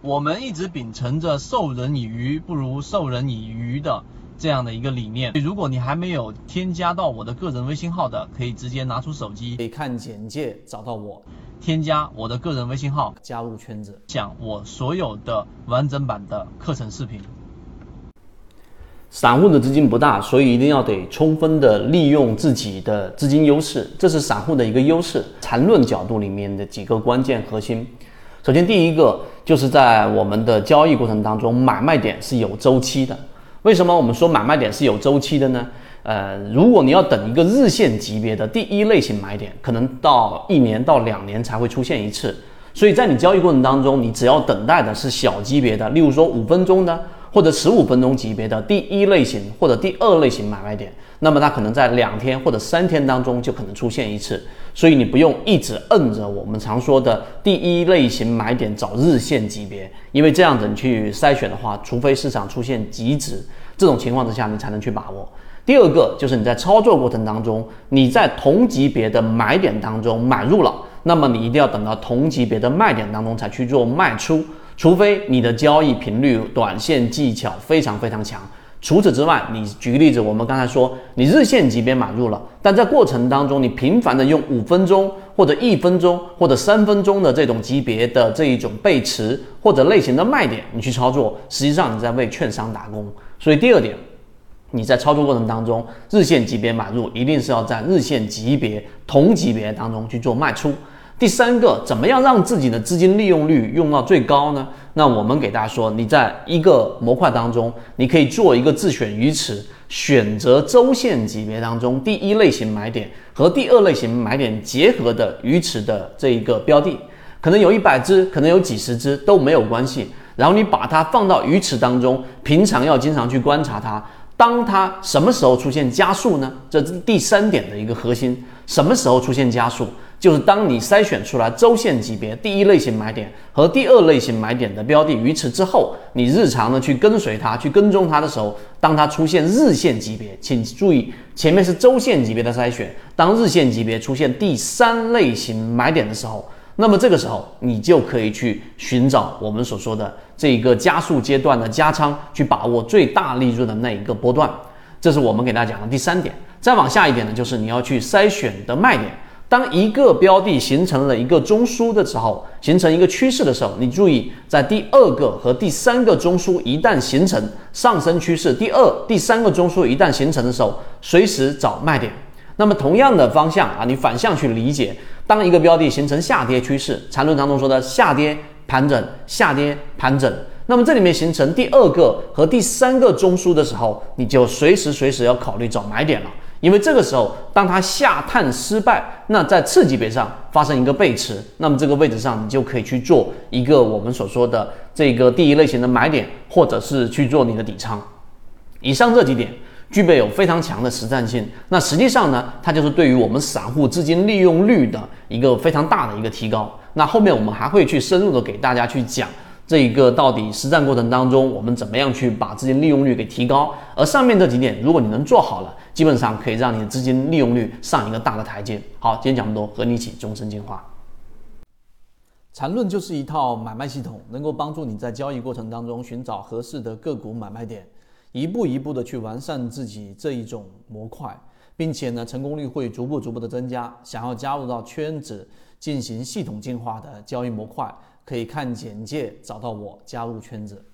我们一直秉承着授人以鱼不如授人以渔的这样的一个理念。如果你还没有添加到我的个人微信号的，可以直接拿出手机，可以看简介找到我，添加我的个人微信号，加入圈子，讲我所有的完整版的课程视频。散户的资金不大，所以一定要得充分的利用自己的资金优势，这是散户的一个优势。缠论角度里面的几个关键核心，首先第一个就是在我们的交易过程当中，买卖点是有周期的。为什么我们说买卖点是有周期的呢？呃，如果你要等一个日线级别的第一类型买点，可能到一年到两年才会出现一次。所以在你交易过程当中，你只要等待的是小级别的，例如说五分钟的。或者十五分钟级别的第一类型或者第二类型买卖点，那么它可能在两天或者三天当中就可能出现一次，所以你不用一直摁着我们常说的第一类型买点找日线级别，因为这样子你去筛选的话，除非市场出现极值，这种情况之下你才能去把握。第二个就是你在操作过程当中，你在同级别的买点当中买入了，那么你一定要等到同级别的卖点当中才去做卖出。除非你的交易频率、短线技巧非常非常强，除此之外，你举个例子，我们刚才说你日线级别买入了，但在过程当中你频繁的用五分钟或者一分钟或者三分钟的这种级别的这一种背驰或者类型的卖点，你去操作，实际上你在为券商打工。所以第二点，你在操作过程当中，日线级别买入一定是要在日线级别同级别当中去做卖出。第三个，怎么样让自己的资金利用率用到最高呢？那我们给大家说，你在一个模块当中，你可以做一个自选鱼池，选择周线级别当中第一类型买点和第二类型买点结合的鱼池的这一个标的，可能有一百只，可能有几十只都没有关系。然后你把它放到鱼池当中，平常要经常去观察它，当它什么时候出现加速呢？这是第三点的一个核心，什么时候出现加速？就是当你筛选出来周线级别第一类型买点和第二类型买点的标的，于此之后，你日常呢去跟随它、去跟踪它的时候，当它出现日线级别，请注意前面是周线级别的筛选，当日线级别出现第三类型买点的时候，那么这个时候你就可以去寻找我们所说的这一个加速阶段的加仓，去把握最大利润的那一个波段。这是我们给大家讲的第三点。再往下一点呢，就是你要去筛选的卖点。当一个标的形成了一个中枢的时候，形成一个趋势的时候，你注意，在第二个和第三个中枢一旦形成上升趋势，第二、第三个中枢一旦形成的时候，随时找卖点。那么同样的方向啊，你反向去理解，当一个标的形成下跌趋势，缠论当中说的下跌盘整、下跌盘整，那么这里面形成第二个和第三个中枢的时候，你就随时随时要考虑找买点了。因为这个时候，当它下探失败，那在次级别上发生一个背驰，那么这个位置上你就可以去做一个我们所说的这个第一类型的买点，或者是去做你的底仓。以上这几点具备有非常强的实战性，那实际上呢，它就是对于我们散户资金利用率的一个非常大的一个提高。那后面我们还会去深入的给大家去讲。这一个到底实战过程当中，我们怎么样去把资金利用率给提高？而上面这几点，如果你能做好了，基本上可以让你的资金利用率上一个大的台阶。好，今天讲这么多，和你一起终身进化。缠论就是一套买卖系统，能够帮助你在交易过程当中寻找合适的个股买卖点，一步一步的去完善自己这一种模块，并且呢，成功率会逐步逐步的增加。想要加入到圈子进行系统进化的交易模块。可以看简介找到我，加入圈子。